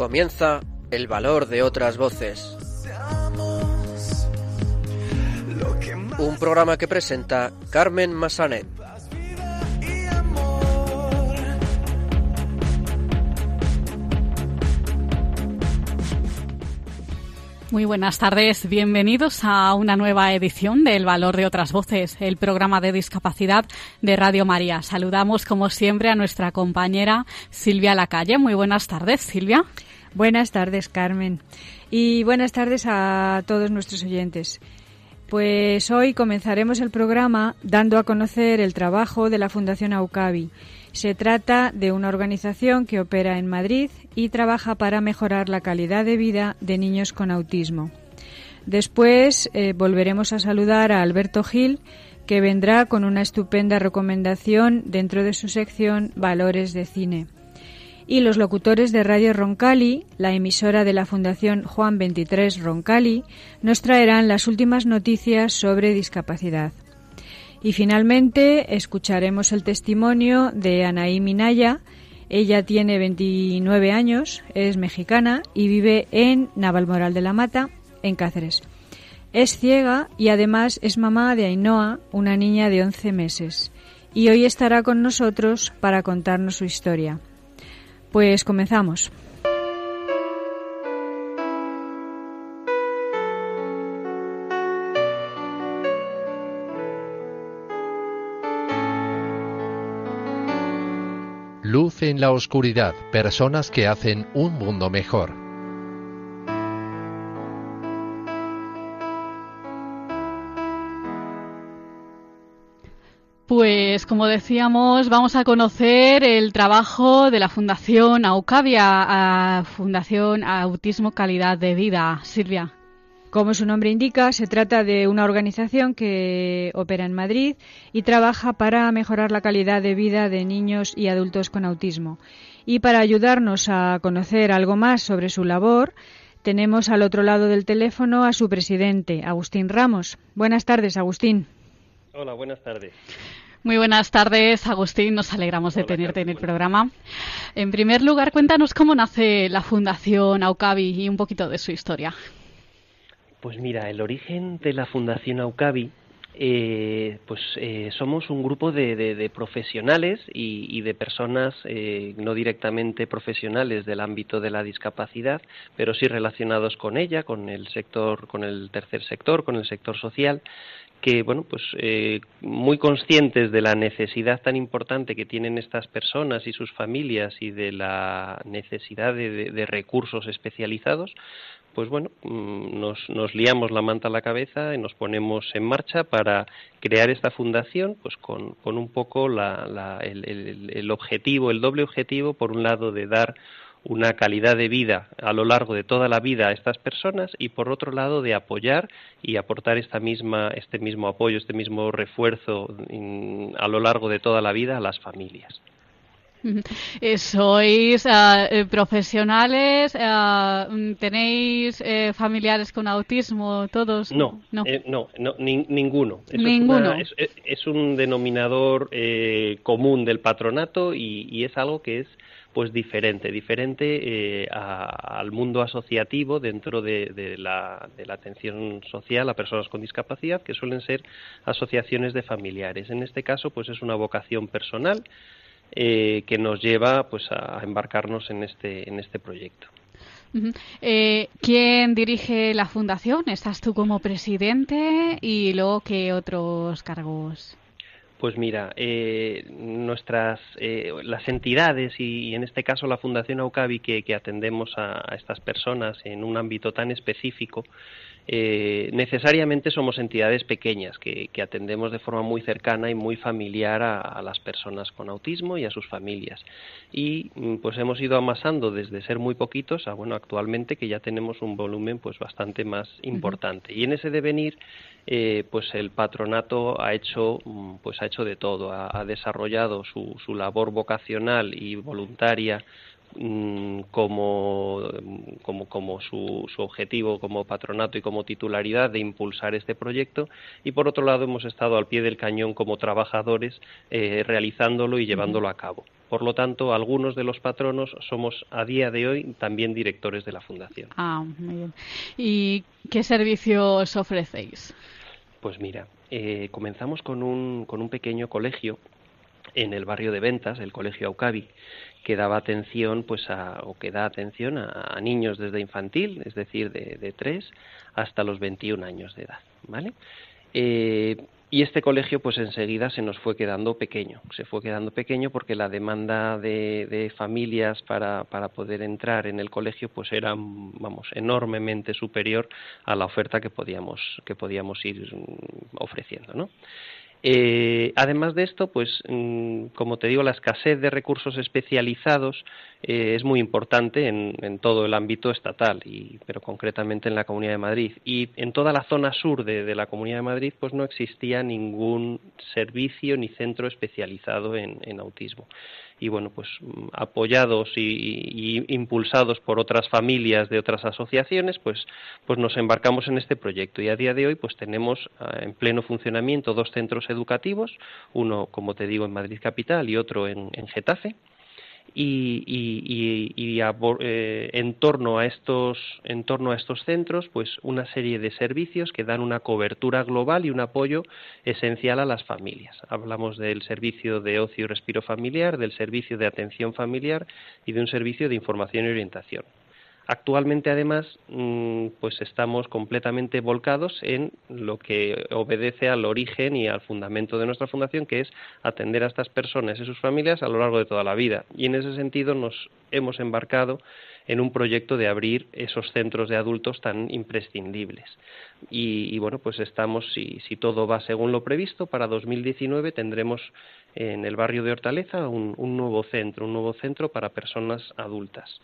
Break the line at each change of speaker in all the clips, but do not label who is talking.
Comienza el valor de otras voces. Un programa que presenta Carmen Massanet.
Muy buenas tardes, bienvenidos a una nueva edición del Valor de otras Voces, el programa de discapacidad de Radio María. Saludamos como siempre a nuestra compañera Silvia Lacalle. Muy buenas tardes, Silvia.
Buenas tardes, Carmen. Y buenas tardes a todos nuestros oyentes. Pues hoy comenzaremos el programa dando a conocer el trabajo de la Fundación Aucavi. Se trata de una organización que opera en Madrid y trabaja para mejorar la calidad de vida de niños con autismo. Después eh, volveremos a saludar a Alberto Gil, que vendrá con una estupenda recomendación dentro de su sección Valores de Cine y los locutores de Radio Roncali, la emisora de la Fundación Juan 23 Roncali, nos traerán las últimas noticias sobre discapacidad. Y finalmente escucharemos el testimonio de Anaí Minaya. Ella tiene 29 años, es mexicana y vive en Navalmoral de la Mata, en Cáceres. Es ciega y además es mamá de Ainhoa, una niña de 11 meses. Y hoy estará con nosotros para contarnos su historia. Pues comenzamos.
Luz en la oscuridad, personas que hacen un mundo mejor.
Pues como decíamos, vamos a conocer el trabajo de la Fundación Aucavia, a Fundación Autismo Calidad de Vida. Silvia.
Como su nombre indica, se trata de una organización que opera en Madrid y trabaja para mejorar la calidad de vida de niños y adultos con autismo. Y para ayudarnos a conocer algo más sobre su labor, tenemos al otro lado del teléfono a su presidente, Agustín Ramos. Buenas tardes, Agustín.
Hola, buenas tardes.
Muy buenas tardes, Agustín. Nos alegramos de
Hola,
tenerte en el programa. En primer lugar, cuéntanos cómo nace la Fundación Aucavi y un poquito de su historia.
Pues mira, el origen de la Fundación Aucavi, eh, pues eh, somos un grupo de, de- de profesionales y, y de personas eh, no directamente profesionales del ámbito de la discapacidad, pero sí relacionados con ella, con el sector, con el tercer sector, con el sector social, que bueno pues eh, muy conscientes de la necesidad tan importante que tienen estas personas y sus familias y de la necesidad de, de- recursos especializados pues bueno mm, nos, nos liamos la manta a la cabeza y nos ponemos en marcha para crear esta fundación pues con, con un poco la- el, el- el objetivo el doble objetivo por un lado de dar una calidad de vida a lo largo de toda la vida a estas personas y por otro lado de apoyar y aportar esta misma este mismo apoyo este mismo refuerzo a lo largo de toda la vida a las familias
Eh, Sois ah, eh, profesionales, mm, tenéis eh, familiares con autismo, todos.
No,
no.
eh, no, no, nin- ninguno. Eso es
Ninguno.
una- Es, es- es un denominador eh, común del patronato y, y es algo que es pues diferente, diferente eh, a- al mundo asociativo dentro de, la, de la atención social a personas con discapacidad, que suelen ser asociaciones de familiares. En este caso, pues es una vocación personal eh, que nos lleva pues a embarcarnos en este en este proyecto.
Eh, ¿Quién dirige la fundación? ¿Estás tú como presidente? ¿Y luego qué otros cargos?
Pues mira, eh, nuestras eh, las entidades y, y en este caso la Fundación Aucavi que, que atendemos a, a estas personas en un ámbito tan específico, eh, necesariamente somos entidades pequeñas que, que atendemos de forma muy cercana y muy familiar a, a las personas con autismo y a sus familias. Y mm, pues hemos ido amasando desde ser muy poquitos a bueno actualmente que ya tenemos un volumen pues bastante más importante. Y en ese devenir eh, pues el patronato ha hecho mm, pues ha hecho de todo ha, ha desarrollado su, su labor vocacional y voluntaria como, como, como su, su, objetivo como patronato y como titularidad de impulsar este proyecto y por otro lado hemos estado al pie del cañón como trabajadores eh, realizándolo y llevándolo a cabo. Por lo tanto, algunos de los patronos somos a día de hoy también directores de la fundación.
Ah, muy bien. ¿Y qué servicios ofrecéis?
Pues mira, eh, comenzamos con un, con un pequeño colegio en el barrio de Ventas, el Colegio Aucavi, que daba atención, pues, a, o que da atención a, niños desde infantil, es decir, de, de 3 hasta los 21 años de edad, ¿vale? Eh, y este colegio, pues enseguida se nos fue quedando pequeño. Se fue quedando pequeño porque la demanda de, de, familias para, para poder entrar en el colegio, pues era, vamos, enormemente superior a la oferta que podíamos, que podíamos ir ofreciendo, ¿no? Eh, además de esto, pues mm, como te digo, la escasez de recursos especializados eh, es muy importante en, en, todo el ámbito estatal, y, pero concretamente en la Comunidad de Madrid. Y en toda la zona sur de, la Comunidad de Madrid, pues no existía ningún servicio ni centro especializado en autismo y bueno pues apoyados y, impulsados por otras familias de otras asociaciones pues pues nos embarcamos en este proyecto. Y a día de hoy pues tenemos uh, en pleno funcionamiento dos centros educativos uno como te digo en Madrid capital y otro en, en Getafe y, y, y, y eh, en torno a estos en torno a estos centros pues una serie de servicios que dan una cobertura global y un apoyo esencial a las familias. Hablamos del servicio de ocio y respiro familiar del servicio de atención familiar y de un servicio de información y orientación Actualmente, además, mm, pues estamos completamente volcados en lo que obedece al origen y al fundamento de nuestra fundación, que es atender a estas personas y sus familias a lo largo de toda la vida. Y en ese sentido nos hemos embarcado en un proyecto de abrir esos centros de adultos tan imprescindibles. Y, y bueno, pues estamos, si, si, todo va según lo previsto, para 2019 tendremos en el barrio de Hortaleza un, un nuevo centro, un nuevo centro para personas adultas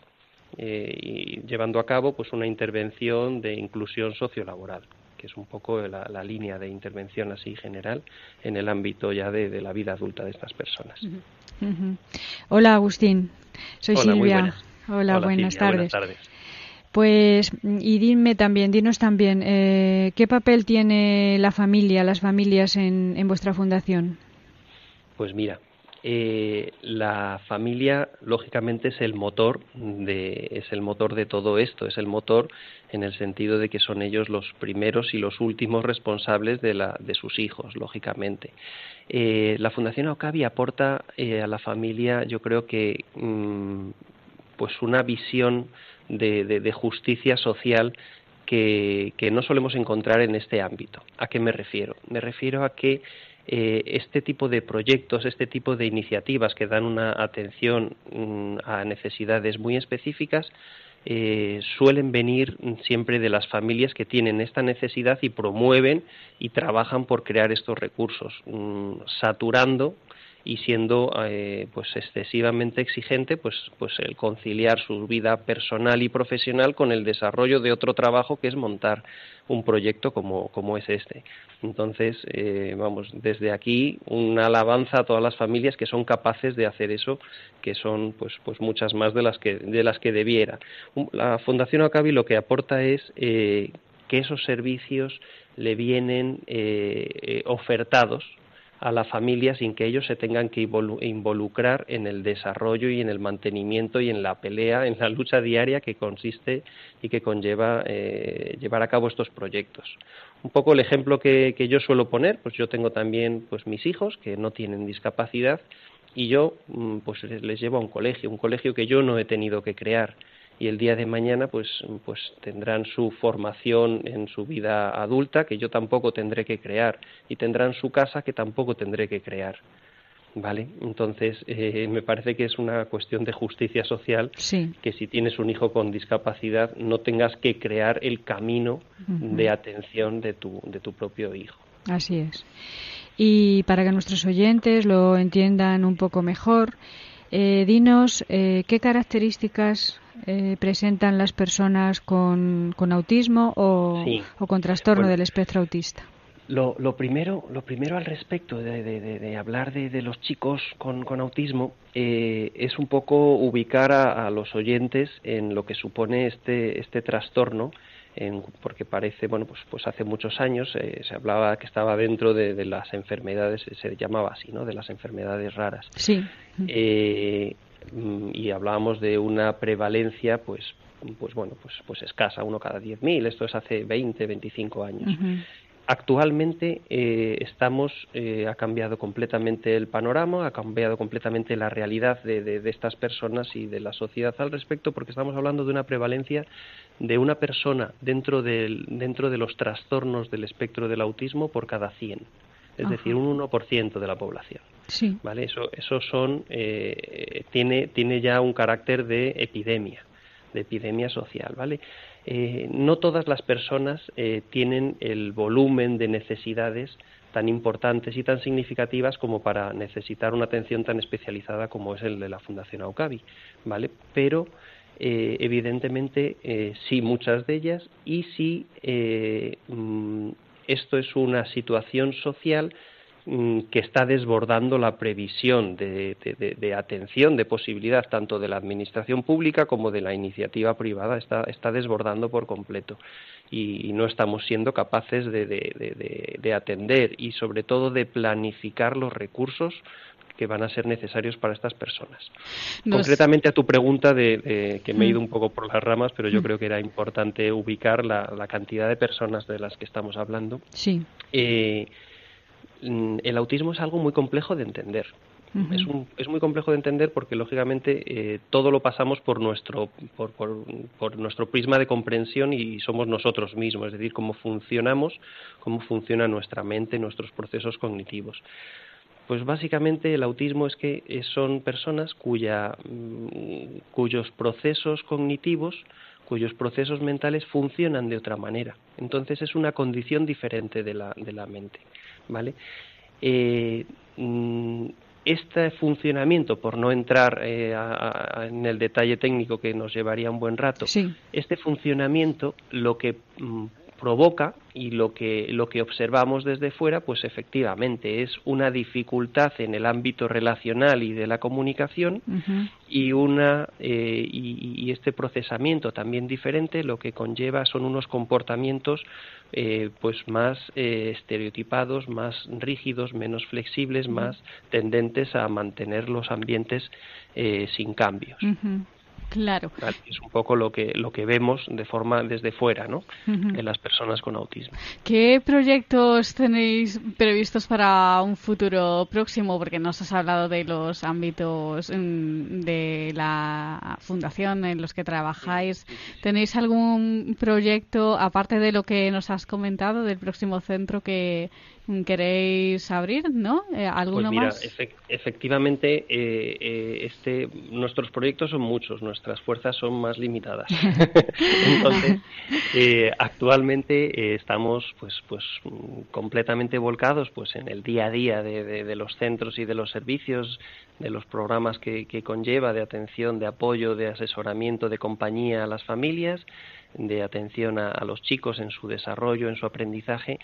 eh, y llevando a cabo pues una intervención de inclusión sociolaboral que es un poco la, la, línea de intervención así general en el ámbito ya de, de la vida adulta de estas personas. Uh
-huh. Uh -huh. Hola Agustín, soy
Hola,
Silvia.
Buenas.
Hola,
Hola
buenas,
Silvia,
tardes.
buenas tardes.
Pues, y dime también, dinos también, eh, ¿qué papel tiene la familia, las familias en, en vuestra fundación?
Pues mira, eh, la familia lógicamente es el motor de es el motor de todo esto es el motor en el sentido de que son ellos los primeros y los últimos responsables de la de sus hijos lógicamente eh, la fundación Aucavi aporta eh, a la familia yo creo que mmm, pues una visión de, justicia social que no solemos encontrar en este ámbito. ¿A qué me refiero? Me refiero a que eh, este tipo de proyectos, este tipo de iniciativas que dan una atención mm, a necesidades muy específicas, eh, suelen venir siempre de las familias que tienen esta necesidad y promueven y trabajan por crear estos recursos, mmm, saturando y siendo eh, pues excesivamente exigente pues pues el conciliar su vida personal y profesional con el desarrollo de otro trabajo que es montar un proyecto como como es este. Entonces eh, vamos desde aquí una alabanza a todas las familias que son capaces de hacer eso que son pues pues muchas más de las que de las que debiera. La fundación Acabi lo que aporta es eh, que esos servicios le vienen eh, ofertados a la familia sin que ellos se tengan que involucrar en el desarrollo y en el mantenimiento y en la pelea, en la lucha diaria que consiste y que conlleva eh, llevar a cabo estos proyectos. Un poco el ejemplo que, que yo suelo poner, pues yo tengo también pues mis hijos que no tienen discapacidad y yo mm, pues les llevo a un colegio, un colegio que yo no he tenido que crear y el día de mañana pues pues tendrán su formación en su vida adulta que yo tampoco tendré que crear y tendrán su casa que tampoco tendré que crear vale entonces eh, me parece que es una cuestión de justicia social
sí.
que si tienes un hijo con discapacidad no tengas que crear el camino uh -huh. de atención de tu de tu propio hijo
así es y para que nuestros oyentes lo entiendan un poco mejor eh, dinos eh, qué características eh, presentan las personas con, con autismo o,
sí.
o, con trastorno
bueno,
del espectro autista.
Lo, lo primero, lo primero al respecto de, de- de- de hablar de, de los chicos con, con autismo eh, es un poco ubicar a, a los oyentes en lo que supone este, este trastorno, en- porque parece, bueno, pues, pues hace muchos años eh, se hablaba que estaba dentro de, de las enfermedades, se llamaba así, ¿no? De las enfermedades raras.
Sí.
Eh, mm, y hablábamos de una prevalencia, pues, pues bueno, pues, pues escasa, uno cada 10.000. Esto es hace 20, 25 años.
Ujú.
Actualmente eh, estamos, eh, ha cambiado completamente el panorama, ha cambiado completamente la realidad de, de- de estas personas y de la sociedad al respecto, porque estamos hablando de una prevalencia de una persona dentro, del, dentro de los trastornos del espectro del autismo por cada 100, es
Ajá.
decir, un 1% de la población.
Sí.
¿vale? Eso, eso son, eh, tiene, tiene ya un carácter de epidemia, de epidemia social, ¿vale? Eh, no todas las personas eh, tienen el volumen de necesidades tan importantes y tan significativas como para necesitar una atención tan especializada como es el de la Fundación Aucavi, ¿vale? Pero eh, evidentemente eh, sí muchas de ellas y sí eh, mm, esto es una situación social que está desbordando la previsión de, de- de- de atención, de posibilidad tanto de la administración pública como de la iniciativa privada, está, está desbordando por completo. Y, no estamos siendo capaces de, de- de- de- de atender y sobre todo de planificar los recursos que van a ser necesarios para estas personas.
Nos-
Concretamente a tu pregunta de, de- que me he ido
Mm.
un poco por las ramas, pero yo creo que era importante ubicar la, la cantidad de personas de las que estamos hablando.
Sí.
Eh, mm, el autismo es algo muy complejo de entender. Es, un- es muy complejo de entender porque lógicamente eh, todo lo pasamos por nuestro por, por- por nuestro prisma de comprensión y somos nosotros mismos, es decir, cómo funcionamos, cómo funciona nuestra mente, nuestros procesos cognitivos. Pues básicamente el autismo es que eh, son personas cuya, mm, cuyos procesos cognitivos, cuyos procesos mentales funcionan de otra manera. Entonces es una condición diferente de la, de la mente, ¿vale? Eh, mm, este funcionamiento, por no entrar eh, a- a- en el detalle técnico que nos llevaría un buen rato,
Sí.
este funcionamiento lo que mm, provoca y lo que lo que observamos desde fuera pues efectivamente es una dificultad en el ámbito relacional y de la comunicación y una eh, y, y este procesamiento también diferente lo que conlleva son unos comportamientos eh, pues más eh, estereotipados más rígidos menos flexibles más tendentes a mantener los ambientes eh, sin cambios.
Claro.
es un poco lo que lo que vemos de forma desde fuera no
Ujú.
en las personas con autismo
¿Qué proyectos tenéis previstos para un futuro próximo? Porque nos has hablado de los ámbitos mm, de la fundación en los que trabajáis. ¿Tenéis algún proyecto, aparte de lo que nos has comentado, del próximo centro que queréis abrir? ¿No? Eh, ¿Alguno
Pues mira,
más?
efectivamente, eh, eh, este, nuestros proyectos son muchos, nuestras fuerzas son más limitadas. Entonces, eh, actualmente eh, estamos pues, pues completamente volcados pues en el día a día de, de- de los centros y de los servicios, de los programas que, que conlleva de atención, de apoyo, de asesoramiento, de compañía a las familias, de atención a, a los chicos en su desarrollo, en su aprendizaje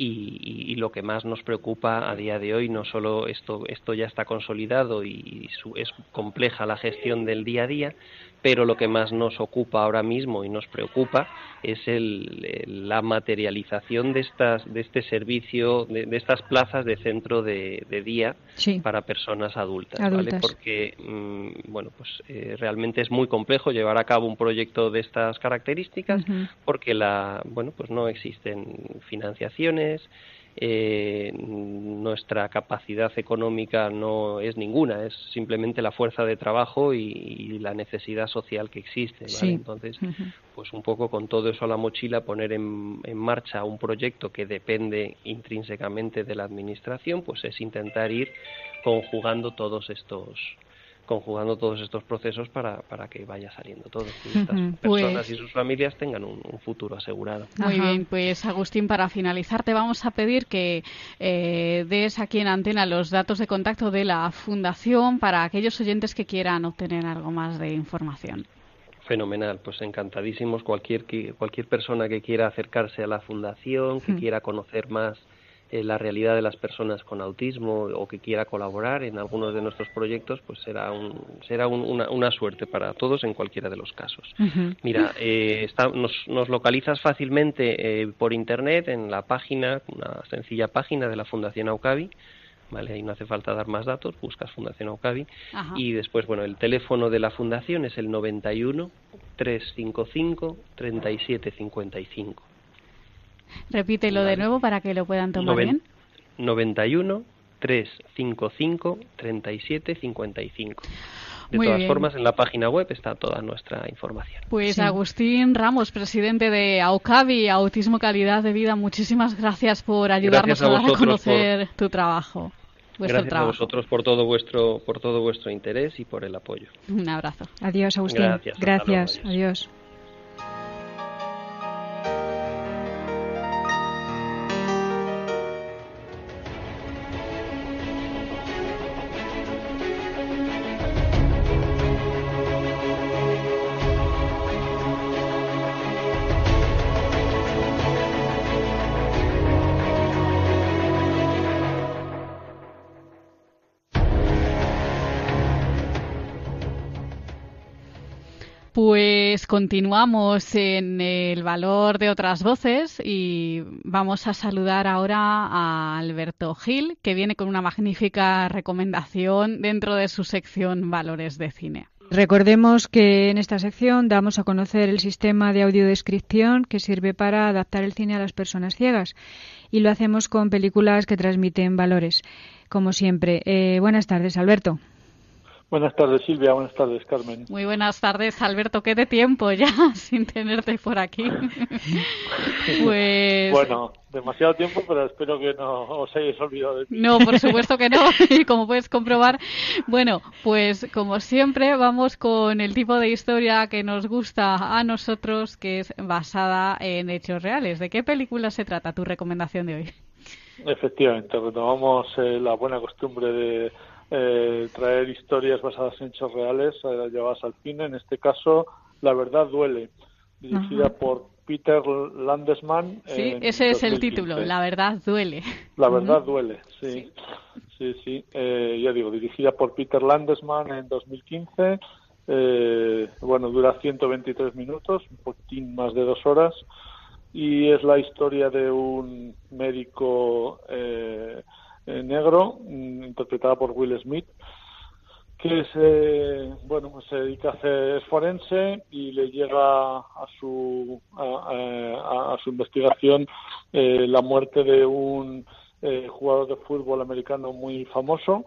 y, y- y lo que más nos preocupa a día de hoy no solo esto esto ya está consolidado y su- es compleja la gestión del día a día pero lo que más nos ocupa ahora mismo y nos preocupa es el- la materialización de estas de este servicio de, de estas plazas de centro de, de día
Sí.
para personas adultas,
Adultas.
¿vale? Porque mm, bueno, pues eh, realmente es muy complejo llevar a cabo un proyecto de estas características porque la bueno, pues no existen financiaciones eh, nuestra capacidad económica no es ninguna, es simplemente la fuerza de trabajo y, y la necesidad social que existe. ¿vale?
Sí.
Entonces, pues un poco con todo eso a la mochila poner en, en marcha un proyecto que depende intrínsecamente de la administración, pues es intentar ir conjugando todos estos conjugando todos estos procesos para, para que vaya saliendo todo y estas
Ujú,
personas
pues-
y sus familias tengan un, un futuro asegurado.
Muy
Ajá.
bien, pues Agustín, para finalizar te vamos a pedir que eh, des aquí en antena los datos de contacto de la Fundación para aquellos oyentes que quieran obtener algo más de información.
Fenomenal, pues encantadísimos cualquier cualquier persona que quiera acercarse a la fundación, que quiera conocer más eh, la realidad de las personas con autismo o que quiera colaborar en algunos de nuestros proyectos, pues será, un, será un- una, una suerte para todos en cualquiera de los casos. Mira, eh, está- nos, nos localizas fácilmente eh, por internet en la página, una sencilla página de la Fundación Aucavi, ¿vale? Ahí no hace falta dar más datos, buscas Fundación Aucavi
Ajá.
y después, bueno, el teléfono de la fundación es el 91 355 3755.
Repítelo de
Vale.
nuevo para que lo puedan tomar
Noven-
bien.
91 355 3755. De
Muy
todas
bien.
formas, en la página web está toda nuestra información.
Pues
Sí.
Agustín Ramos, presidente de AUCAVI, Autismo Calidad de Vida, muchísimas gracias por ayudarnos
Gracias a
a dar a conocer tu trabajo. Vuestro
Gracias a
trabajo.
vosotros por todo vuestro por todo vuestro interés y por el apoyo.
Un abrazo.
Adiós, Agustín.
Gracias,
Gracias.
luego,
Adiós.
Pues continuamos en el valor de otras voces y vamos a saludar ahora a Alberto Gil, que viene con una magnífica recomendación dentro de su sección Valores de Cine.
Recordemos que en esta sección damos a conocer el sistema de audiodescripción que sirve para adaptar el cine a las personas ciegas y lo hacemos con películas que transmiten valores, como siempre. Eh, buenas tardes, Alberto.
Buenas tardes, Silvia. Buenas tardes, Carmen.
Muy buenas tardes, Alberto. ¿Qué de tiempo ya sin tenerte por aquí? pues
Bueno, demasiado tiempo, pero espero que no os hayáis olvidado de mí.
No, por supuesto que no. Y como puedes comprobar, bueno, pues como siempre vamos con el tipo de historia que nos gusta a nosotros, que es basada en hechos reales. ¿De qué película se trata tu recomendación de hoy?
Efectivamente, retomamos eh, la buena costumbre de eh, traer historias basadas en hechos reales eh, llevadas al cine. En este caso, La verdad duele, dirigida
Ajá.
por Peter Landesman.
Sí, ese es el
2015.
título. La verdad duele.
La verdad duele, sí. Sí, sí. Eh, ya digo, dirigida por Peter Landesman en 2015. Eh, bueno, dura 123 minutos, un poquitín más de dos horas. Y es la historia de un médico eh, eh, negro, mm, interpretada por Will Smith, que se, bueno, pues se dedica a hacer es forense y le llega a su a, a- su investigación eh, la muerte de un eh, jugador de fútbol americano muy famoso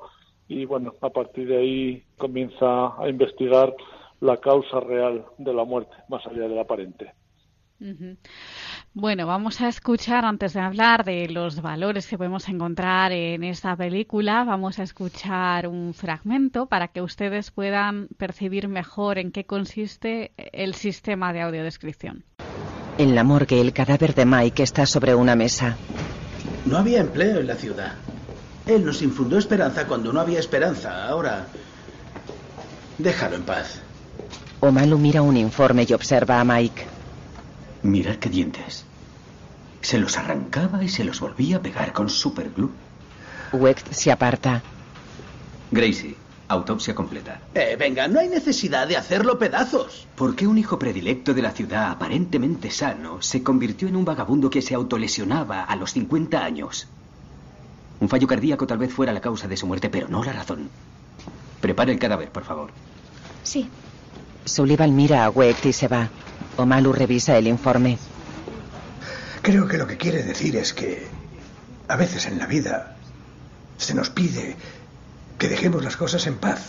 y bueno a partir de ahí comienza a investigar la causa real de la muerte más allá del aparente.
Bueno, vamos a escuchar, antes de hablar de los valores que podemos encontrar en esta película, vamos a escuchar un fragmento para que ustedes puedan percibir mejor en qué consiste el sistema de audiodescripción.
En la morgue, el cadáver de Mike está sobre una mesa.
No había empleo en la ciudad. Él nos infundó esperanza cuando no había esperanza. Ahora... Déjalo en paz.
Omalu mira un informe y observa a Mike.
Mirad qué dientes. Se los arrancaba y se los volvía a pegar con superglue.
Wecht se aparta.
Gracie, autopsia completa.
Eh, venga, no hay necesidad de hacerlo pedazos.
¿Por qué un hijo predilecto de la ciudad, aparentemente sano, se convirtió en un vagabundo que se autolesionaba a los 50 años? Un fallo cardíaco tal vez fuera la causa de su muerte, pero no la razón. Prepare el cadáver, por favor.
Sí.
Sullivan mira a Wecht y se va. Omalu revisa el informe.
Creo que lo que quiere decir es que a veces en la vida se nos pide que dejemos las cosas en paz,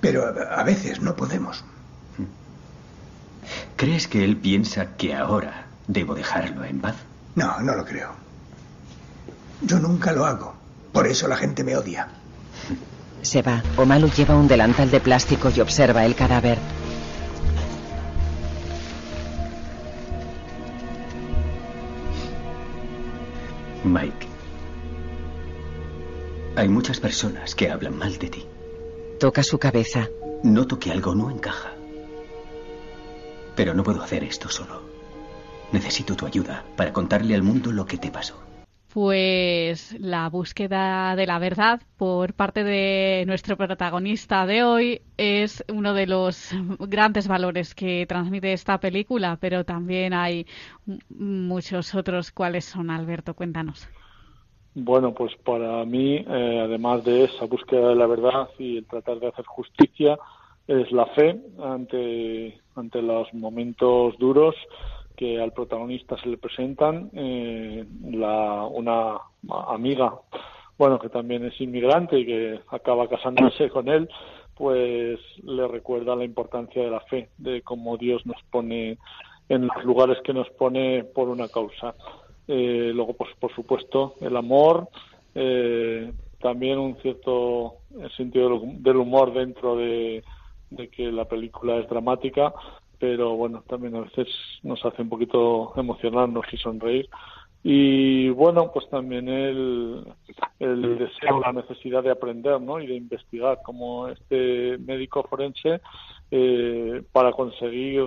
pero a, a veces no podemos.
¿Crees que él piensa que ahora debo dejarlo en paz?
No, no lo creo. Yo nunca lo hago. Por eso la gente me odia.
Se va. Omalu lleva un delantal de plástico y observa el cadáver.
Mike. Hay muchas personas que hablan mal de ti.
Toca su cabeza.
Noto que algo no encaja. Pero no puedo hacer esto solo. Necesito tu ayuda para contarle al mundo lo que te pasó.
Pues la búsqueda de la verdad por parte de nuestro protagonista de hoy es uno de los grandes valores que transmite esta película, pero también hay muchos otros. ¿Cuáles son, Alberto? Cuéntanos.
Bueno, pues para mí, eh, además de esa búsqueda de la verdad y el tratar de hacer justicia, es la fe ante, ante los momentos duros que al protagonista se le presentan. Eh, la, una amiga, bueno, que también es inmigrante y que acaba casándose con él, pues le recuerda la importancia de la fe, de cómo Dios nos pone en los lugares que nos pone por una causa. Eh, luego, pues, por supuesto, el amor, eh, también un cierto sentido del humor dentro de, que la película es dramática, pero bueno, también a veces nos hace un poquito emocionarnos y sonreír. Y bueno, pues también el, el deseo, la necesidad de aprender ¿no? y de investigar como este médico forense eh, para conseguir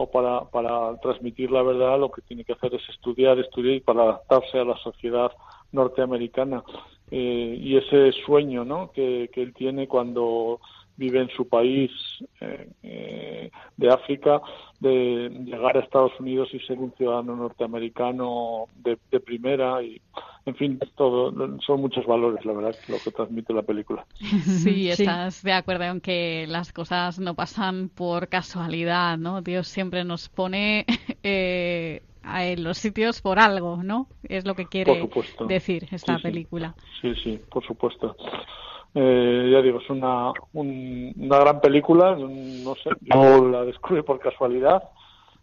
o para, para transmitir la verdad lo que tiene que hacer es estudiar, estudiar para adaptarse a la sociedad norteamericana. Eh, y ese sueño ¿no? que, que él tiene cuando vive en su país eh, eh, de África, de llegar a Estados Unidos y ser un ciudadano norteamericano de, primera y, en fin, todo, son muchos valores, la verdad, lo que transmite la película.
Sí, estás de acuerdo en que las cosas no pasan por casualidad, ¿no? Dios siempre nos pone eh, en los sitios por algo, ¿no? Es lo que quiere decir esta película.
Sí, sí, por supuesto. Eh, ya digo, es una, una gran película, no sé, yo la descubrí por casualidad,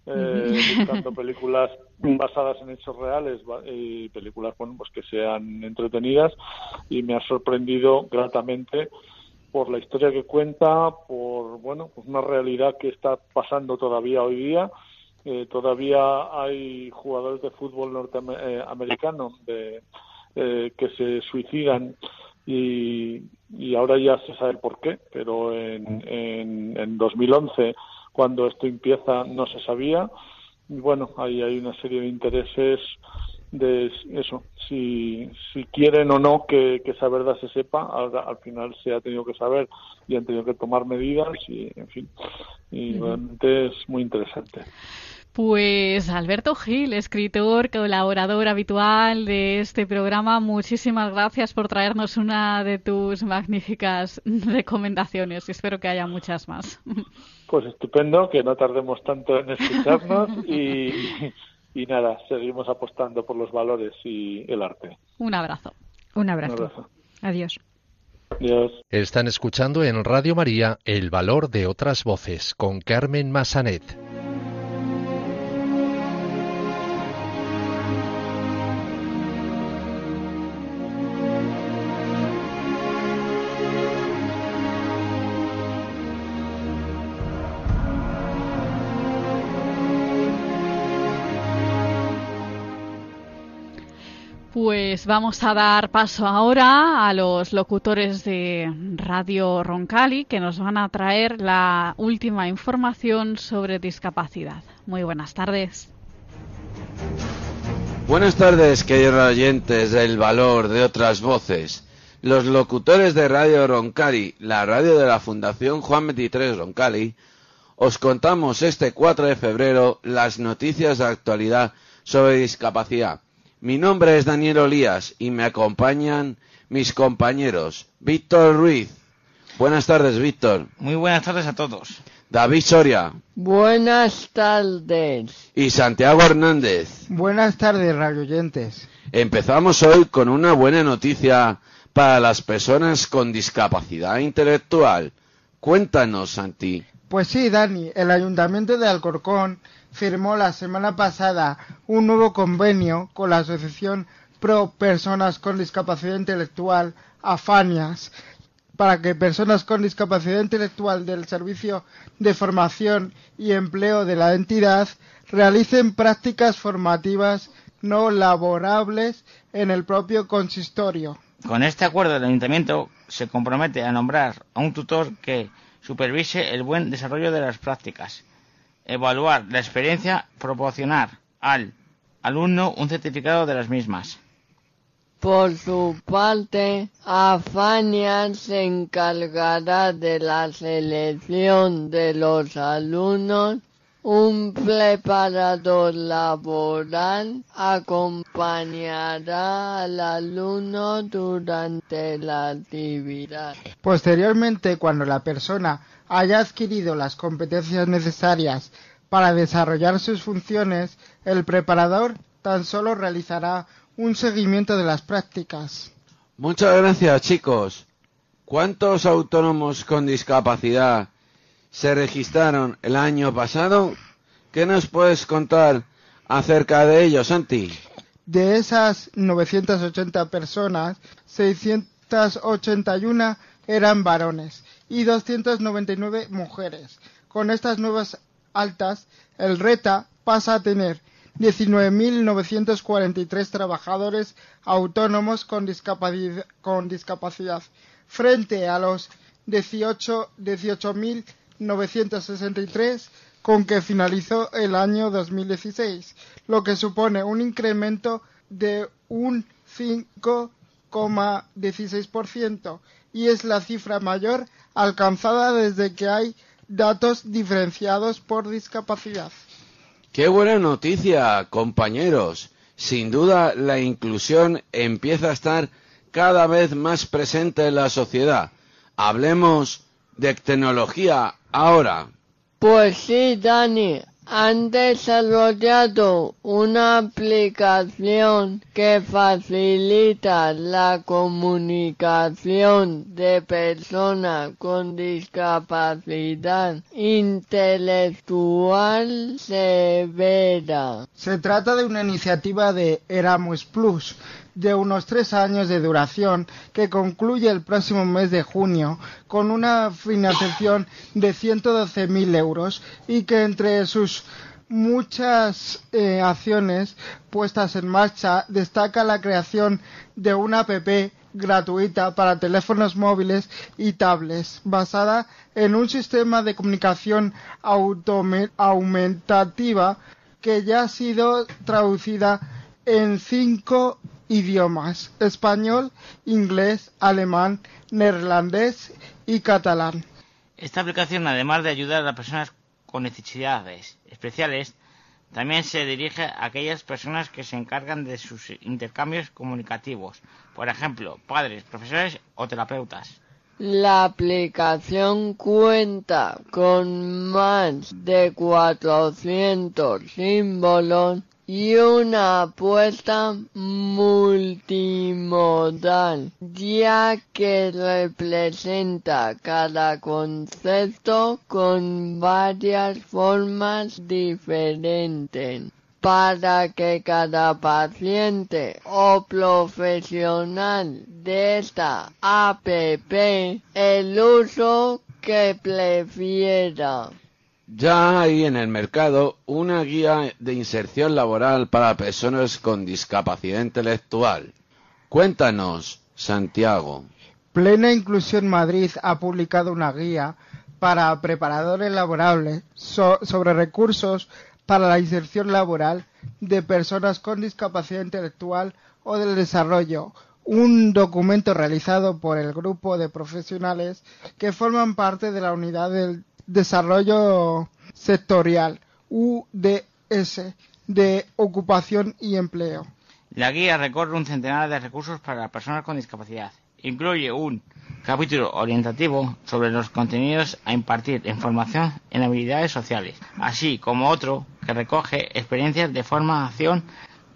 eh, buscando películas basadas en hechos reales y películas bueno, pues que sean entretenidas y me ha sorprendido gratamente por la historia que cuenta, por bueno, pues una realidad que está pasando todavía hoy día. Eh, todavía hay jugadores de fútbol norteamericano de, eh, que se suicidan y, y ahora ya se sabe por qué, pero en, en, en 2011, cuando esto empieza, no se sabía. Y bueno, ahí hay una serie de intereses de eso, si, si quieren o no que, que esa verdad se sepa, al, al, final se ha tenido que saber y han tenido que tomar medidas y, en fin, y realmente es muy interesante.
Pues Alberto Gil, escritor, colaborador habitual de este programa, muchísimas gracias por traernos una de tus magníficas recomendaciones. Espero que haya muchas más.
Pues estupendo, que no tardemos tanto en escucharnos y, y nada, seguimos apostando por los valores y el arte.
Un abrazo.
Un abrazo. Un abrazo. Adiós.
Adiós.
Están escuchando en Radio María El Valor de otras Voces con Carmen Massanet.
Pues vamos a dar paso ahora a los locutores de Radio Roncali que nos van a traer la última información sobre discapacidad. Muy buenas tardes.
Buenas tardes, queridos oyentes del valor de otras voces. Los locutores de Radio Roncali, la radio de la Fundación Juan 23 Roncali, os contamos este 4 de febrero las noticias de actualidad sobre discapacidad mi nombre es Daniel Olías y me acompañan mis compañeros Víctor Ruiz. Buenas tardes, Víctor.
Muy buenas tardes a todos.
David Soria.
Buenas tardes.
Y Santiago Hernández.
Buenas tardes, radioyentes.
Empezamos hoy con una buena noticia para las personas con discapacidad intelectual. Cuéntanos, Santi.
Pues sí, Dani, el Ayuntamiento de Alcorcón firmó la semana pasada un nuevo convenio con la Asociación Pro Personas con Discapacidad Intelectual, AFANIAS, para que personas con discapacidad intelectual del Servicio de Formación y Empleo de la entidad realicen prácticas formativas no laborables en el propio consistorio.
Con este acuerdo, el Ayuntamiento se compromete a nombrar a un tutor que supervise el buen desarrollo de las prácticas evaluar la experiencia, proporcionar al alumno un certificado de las mismas.
Por su parte, Afania se encargará de la selección de los alumnos. Un preparador laboral acompañará al alumno durante la actividad.
Posteriormente, cuando la persona haya adquirido las competencias necesarias para desarrollar sus funciones, el preparador tan solo realizará un seguimiento de las prácticas.
Muchas gracias, chicos. ¿Cuántos autónomos con discapacidad se registraron el año pasado? ¿Qué nos puedes contar acerca de ellos, Santi?
De esas 980 personas, 681 eran varones y 299 mujeres. Con estas nuevas altas, el RETA pasa a tener 19.943 trabajadores autónomos con discapacidad, con discapacidad frente a los 18 18.963 con que finalizó el año 2016, lo que supone un incremento de un 5,16% y es la cifra mayor alcanzada desde que hay datos diferenciados por discapacidad.
Qué buena noticia, compañeros. Sin duda, la inclusión empieza a estar cada vez más presente en la sociedad. Hablemos de tecnología ahora.
Pues sí, Dani, han desarrollado una aplicación que facilita la comunicación de personas con discapacidad intelectual severa.
Se trata de una iniciativa de Erasmus Plus de unos tres años de duración que concluye el próximo mes de junio con una financiación de 112.000 euros y que entre sus muchas eh, acciones puestas en marcha destaca la creación de una app gratuita para teléfonos móviles y tablets basada en un sistema de comunicación aumentativa que ya ha sido traducida en cinco idiomas español, inglés, alemán, neerlandés y catalán.
Esta aplicación, además de ayudar a las personas con necesidades especiales, también se dirige a aquellas personas que se encargan de sus intercambios comunicativos, por ejemplo, padres, profesores o terapeutas.
La aplicación cuenta con más de 400 símbolos y una apuesta multimodal, ya que representa cada concepto con varias formas diferentes para que cada paciente o profesional de esta APP el uso que prefiera.
Ya hay en el mercado una guía de inserción laboral para personas con discapacidad intelectual. Cuéntanos, Santiago.
Plena Inclusión Madrid ha publicado una guía para preparadores laborables so- sobre recursos para la inserción laboral de personas con discapacidad intelectual o del desarrollo, un documento realizado por el grupo de profesionales que forman parte de la Unidad del Desarrollo Sectorial UDS de Ocupación y Empleo.
La guía recorre un centenar de recursos para personas con discapacidad. Incluye un capítulo orientativo sobre los contenidos a impartir en formación en habilidades sociales, así como otro que recoge experiencias de formación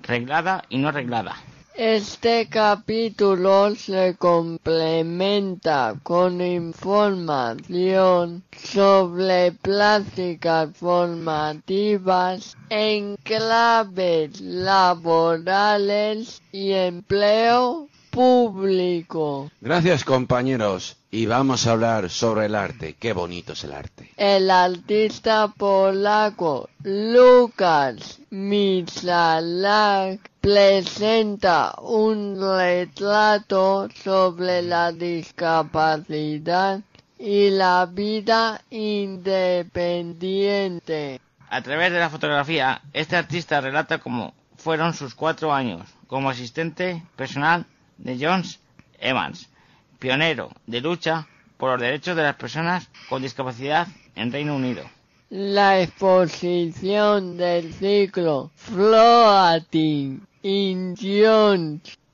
reglada y no reglada.
Este capítulo se complementa con información sobre prácticas formativas en claves laborales y empleo público.
Gracias, compañeros. Y vamos a hablar sobre el arte. Qué bonito es el arte.
El artista polaco Lukas Michalak presenta un retrato sobre la discapacidad y la vida independiente.
A través de la fotografía, este artista relata cómo fueron sus cuatro años como asistente personal de Jones Evans, pionero de lucha por los derechos de las personas con discapacidad en Reino Unido.
La exposición del ciclo Floating in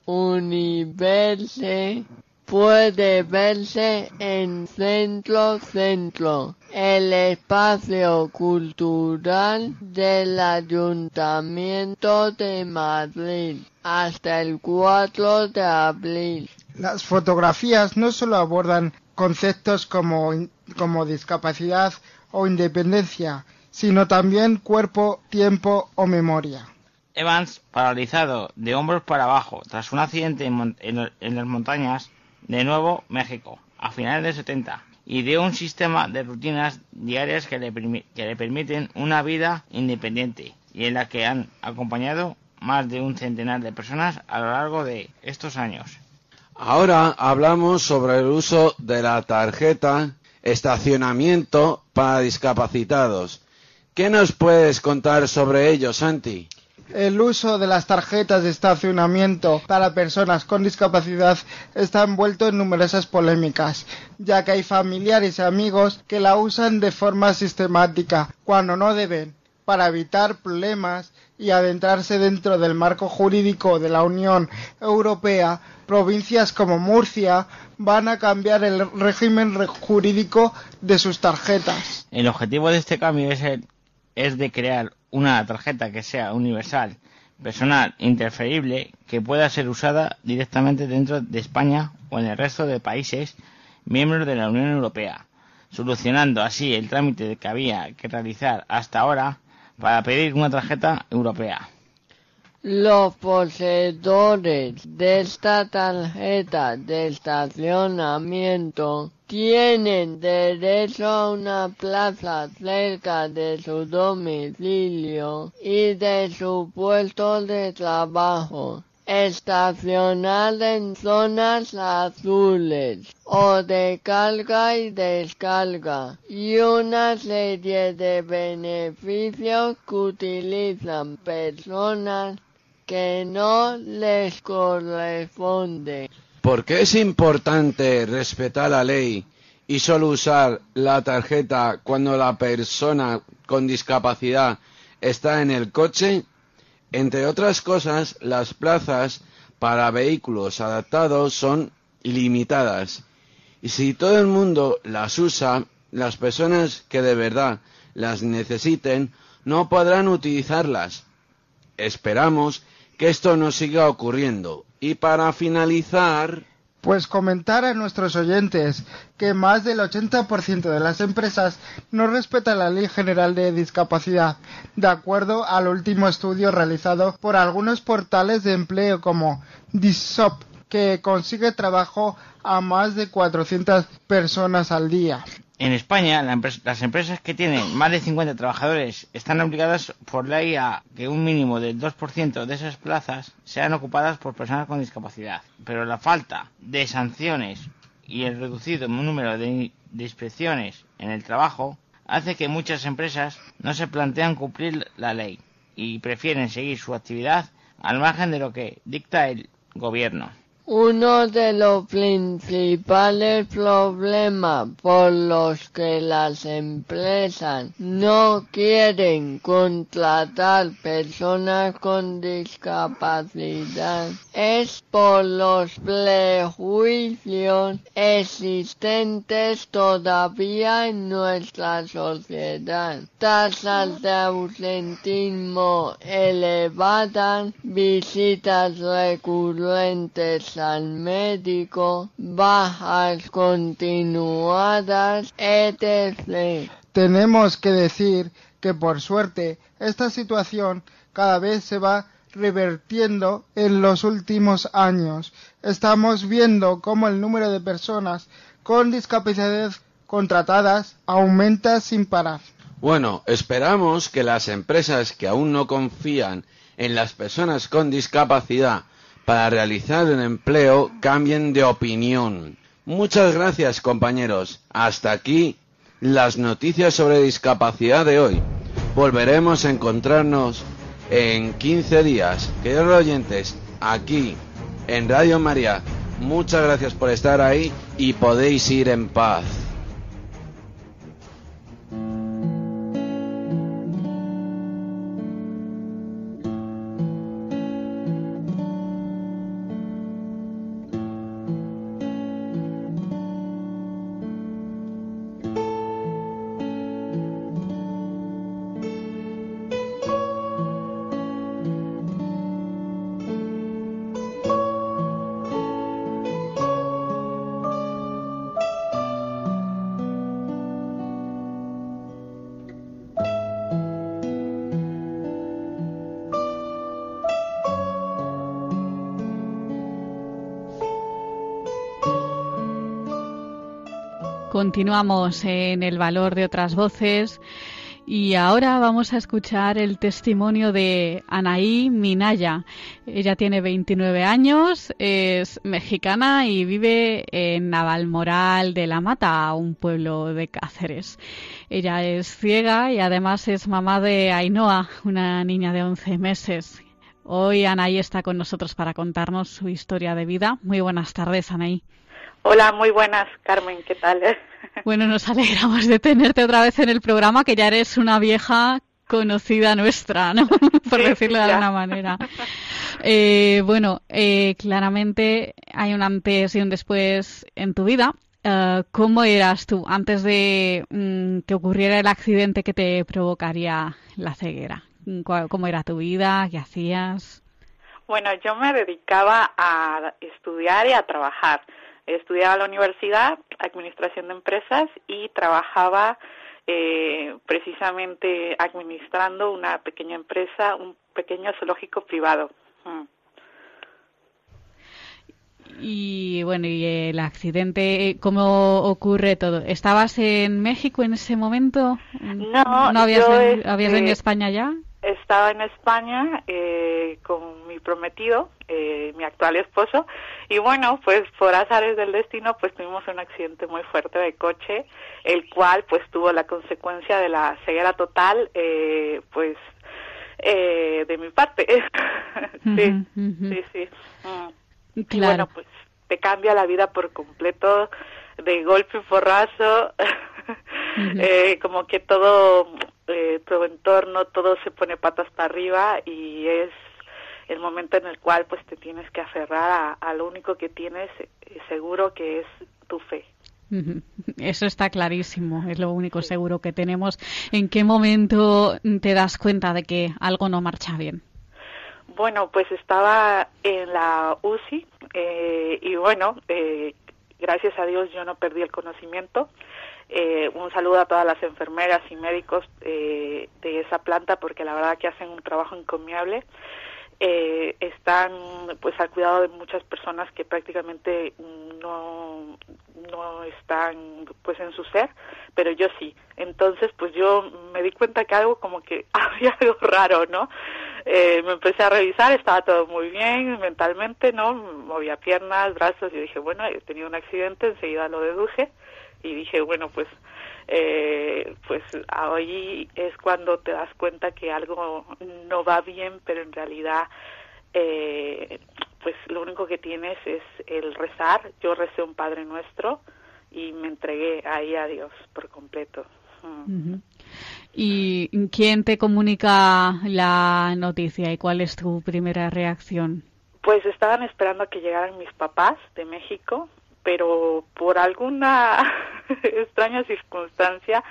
Universe puede verse en Centro Centro, el espacio cultural del Ayuntamiento de Madrid, hasta el 4 de abril.
Las fotografías no solo abordan conceptos como, como discapacidad o independencia, sino también cuerpo, tiempo o memoria.
Evans, paralizado de hombros para abajo tras un accidente en, mon- en- en las montañas de Nuevo México a finales de 70 y de un sistema de rutinas diarias que le, que le permiten una vida independiente y en la que han acompañado más de un centenar de personas a lo largo de estos años.
Ahora hablamos sobre el uso de la tarjeta estacionamiento para discapacitados. ¿Qué nos puedes contar sobre ello, Santi?
El uso de las tarjetas de estacionamiento para personas con discapacidad está envuelto en numerosas polémicas, ya que hay familiares y amigos que la usan de forma sistemática cuando no deben, para evitar problemas y adentrarse dentro del marco jurídico de la Unión Europea, provincias como Murcia van a cambiar el régimen jurídico de sus tarjetas.
El objetivo de este cambio es, el- es de crear una tarjeta que sea universal, personal, interferible, que pueda ser usada directamente dentro de España o en el resto de países miembros de la Unión Europea, solucionando así el trámite que había que realizar hasta ahora para pedir una tarjeta europea.
Los poseedores de esta tarjeta de estacionamiento tienen derecho a una plaza cerca de su domicilio y de su puesto de trabajo. Estacionar en zonas azules o de carga y descarga y una serie de beneficios que utilizan personas que no les corresponde.
¿Por qué es importante respetar la ley y solo usar la tarjeta cuando la persona con discapacidad está en el coche? Entre otras cosas, las plazas para vehículos adaptados son ilimitadas. Y si todo el mundo las usa, las personas que de verdad las necesiten no podrán utilizarlas. Esperamos que esto no siga ocurriendo. Y para finalizar,
Pues comentar a nuestros oyentes que más del 80% de las empresas no respetan la Ley General de Discapacidad, de acuerdo al último estudio realizado por algunos portales de empleo como Disop, que consigue trabajo a más de 400 personas al día.
En España, las empresas que tienen más de 50 trabajadores están obligadas por ley a que un mínimo del 2% de esas plazas sean ocupadas por personas con discapacidad. Pero la falta de sanciones y el reducido número de, de inspecciones en el trabajo hace que muchas empresas no se plantean cumplir la ley y prefieren seguir su actividad al margen de lo que dicta el gobierno.
Uno de los principales problemas por los que las empresas no quieren contratar personas con discapacidad es por los prejuicios existentes todavía en nuestra sociedad. Tasas de ausentismo elevadas, visitas recurrentes al médico, bajas continuadas, etc.
Tenemos que decir que por suerte esta situación cada vez se va revertiendo en los últimos años. Estamos viendo cómo el número de personas con discapacidad contratadas aumenta sin parar.
Bueno, esperamos que las empresas que aún no confían en las personas con discapacidad para realizar un empleo cambien de opinión. Muchas gracias compañeros. Hasta aquí las noticias sobre discapacidad de hoy. Volveremos a encontrarnos en 15 días. Queridos oyentes, aquí en Radio María, muchas gracias por estar ahí y podéis ir en paz.
Continuamos en el valor de otras voces y ahora vamos a escuchar el testimonio de Anaí Minaya. Ella tiene 29 años, es mexicana y vive en Navalmoral de la Mata, un pueblo de Cáceres. Ella es ciega y además es mamá de Ainhoa, una niña de 11 meses. Hoy Anaí está con nosotros para contarnos su historia de vida. Muy buenas tardes, Anaí.
Hola, muy buenas, Carmen, ¿qué tal?
Bueno, nos alegramos de tenerte otra vez en el programa, que ya eres una vieja conocida nuestra, ¿no? Por decirlo de alguna manera. Eh, bueno, eh, claramente hay un antes y un después en tu vida. Eh, ¿Cómo eras tú antes de mm, que ocurriera el accidente que te provocaría la ceguera? ¿Cómo era tu vida? ¿Qué hacías?
Bueno, yo me dedicaba a estudiar y a trabajar. Estudiaba en la universidad, administración de empresas y trabajaba eh, precisamente administrando una pequeña empresa, un pequeño zoológico privado. Mm.
Y bueno, y el accidente, ¿cómo ocurre todo? ¿Estabas en México en ese momento?
No,
¿No habías,
yo,
ven- habías
este,
venido a España ya?
Estaba en España eh, con mi prometido, eh, mi actual esposo, y bueno, pues por azares del destino, pues tuvimos un accidente muy fuerte de coche, el cual pues tuvo la consecuencia de la ceguera total, eh, pues eh, de mi parte. sí, sí, sí. Mm. Y
Claro.
bueno, pues te cambia la vida por completo, de golpe y porrazo, eh, como que todo, eh, tu entorno, todo se pone patas para arriba y es el momento en el cual pues te tienes que aferrar a, a lo único que tienes eh, seguro que es tu fe.
Eso está clarísimo, es lo único seguro que tenemos. ¿En qué momento te das cuenta de que algo no marcha bien?
Bueno, pues estaba en la UCI eh, y bueno, eh, gracias a Dios yo no perdí el conocimiento. Eh, un saludo a todas las enfermeras y médicos eh, de esa planta porque la verdad que hacen un trabajo encomiable. Eh, están pues al cuidado de muchas personas que prácticamente no no están pues en su ser pero yo sí. Entonces pues yo me di cuenta que algo como que había algo raro no eh, me empecé a revisar estaba todo muy bien mentalmente no movía piernas brazos y dije bueno he tenido un accidente enseguida lo deduje y dije bueno pues eh, pues ahí es cuando te das cuenta que algo no va bien pero en realidad eh, pues lo único que tienes es el rezar yo recé un Padre Nuestro y me entregué ahí a Dios por completo Mm.
¿Y quién te comunica la noticia y cuál es tu primera reacción?
Pues estaban esperando a que llegaran mis papás de México, pero por alguna extraña circunstancia,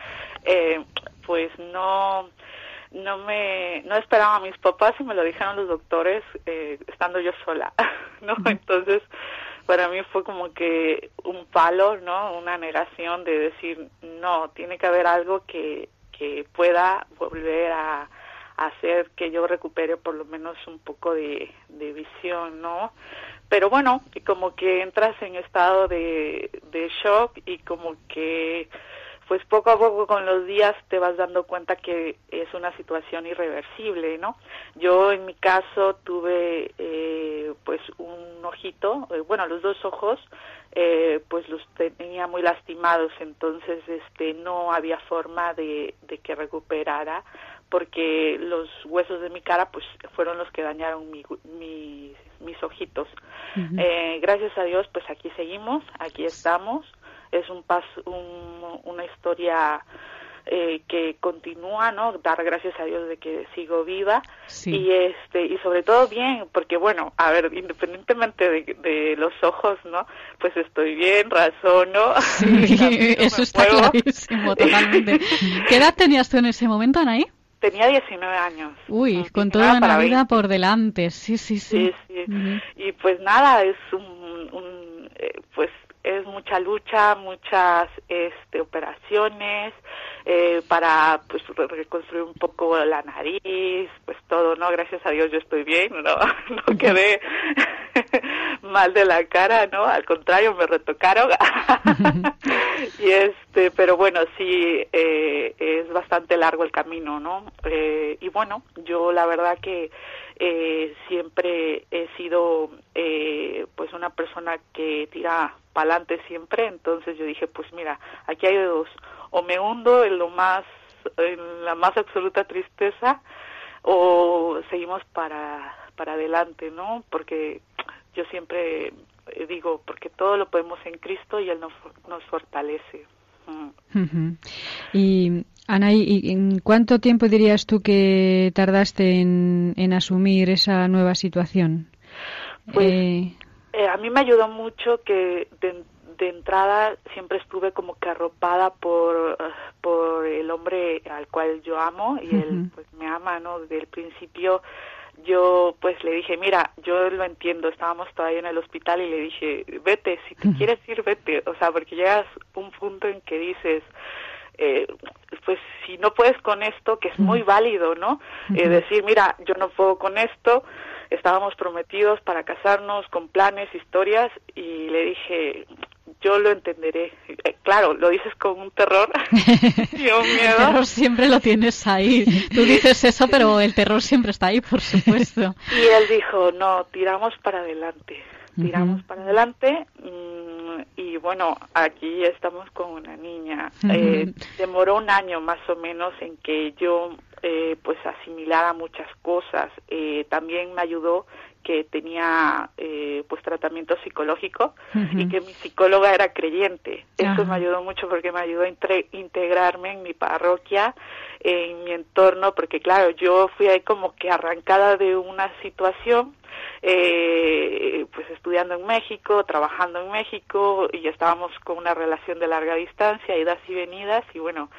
eh, pues no no me no esperaba a mis papás y me lo dijeron los doctores eh, estando yo sola, ¿no? Entonces para mí fue como que un palo, ¿no? Una negación de decir no, tiene que haber algo que que pueda volver a a hacer que yo recupere por lo menos un poco de, de visión, ¿no? Pero bueno, como que entras en estado de, de shock y como que pues poco a poco con los días te vas dando cuenta que es una situación irreversible, ¿no? Yo en mi caso tuve eh, pues un ojito, eh, bueno, los dos ojos, eh, pues los tenía muy lastimados, entonces este no había forma de que recuperara porque los huesos de mi cara pues fueron los que dañaron mi, mi- mis ojitos. Eh, gracias a Dios pues aquí seguimos, aquí estamos. Es un paso, un- una historia eh, que continúa, ¿no? Dar gracias a Dios de que sigo viva
Sí.
y este y sobre todo bien, porque bueno, a ver, independientemente de, de los ojos, ¿no? Pues estoy bien, razono.
Sí, eso está
muevo.
clarísimo, totalmente. ¿Qué edad tenías tú en ese momento, Anaí?
Tenía 19 años.
Uy, con toda una vida
20.
por delante. Sí, sí, sí.
Sí, sí. Y pues nada, es un, un, eh, pues es mucha lucha, muchas este, operaciones eh, para pues re- reconstruir un poco la nariz, pues todo, ¿no? Gracias a Dios yo estoy bien, no, no quedé mal de la cara, ¿no? Al contrario, me retocaron. y este, pero bueno, sí, eh, es bastante largo el camino, ¿no? Eh, y bueno, yo la verdad que eh, siempre he sido eh, pues una persona que tira para adelante siempre, entonces yo dije, pues mira, aquí hay dos, o me hundo en lo más, en la más absoluta tristeza, o seguimos para, para adelante, ¿no? Porque yo siempre digo, porque todo lo podemos en Cristo y Él nos, nos fortalece.
Y Anaí, ¿y ¿en cuánto tiempo dirías tú que tardaste en, en asumir esa nueva situación?
Pues,
Eh,
Eh, a mí me ayudó mucho que de, de entrada siempre estuve como que arropada por, por el hombre al cual yo amo y él pues me ama, ¿no? Desde el principio yo pues le dije, mira, yo lo entiendo, estábamos todavía en el hospital y le dije, vete, si te quieres ir, vete, o sea, porque llegas a un punto en que dices, eh, pues si no puedes con esto, que es muy válido, ¿no? Eh, decir, mira, yo no puedo con esto, estábamos prometidos para casarnos con planes, historias, y le dije, yo lo entenderé. Eh, claro, lo dices con un terror y un
El
miedo.
terror siempre lo tienes ahí. Tú dices eso, pero el terror siempre está ahí, por supuesto.
Y él dijo, no, tiramos para adelante, tiramos para adelante. mm, y bueno, aquí estamos con una niña. Eh, demoró un año más o menos en que yo eh, pues asimilara muchas cosas. Eh, también me ayudó que tenía eh, pues tratamiento psicológico y que mi psicóloga era creyente. Eso me ayudó mucho porque me ayudó a integrarme en mi parroquia, en mi entorno, porque claro, yo fui ahí como que arrancada de una situación, eh, pues estudiando en México, trabajando en México, y estábamos con una relación de larga distancia, idas y venidas, y bueno,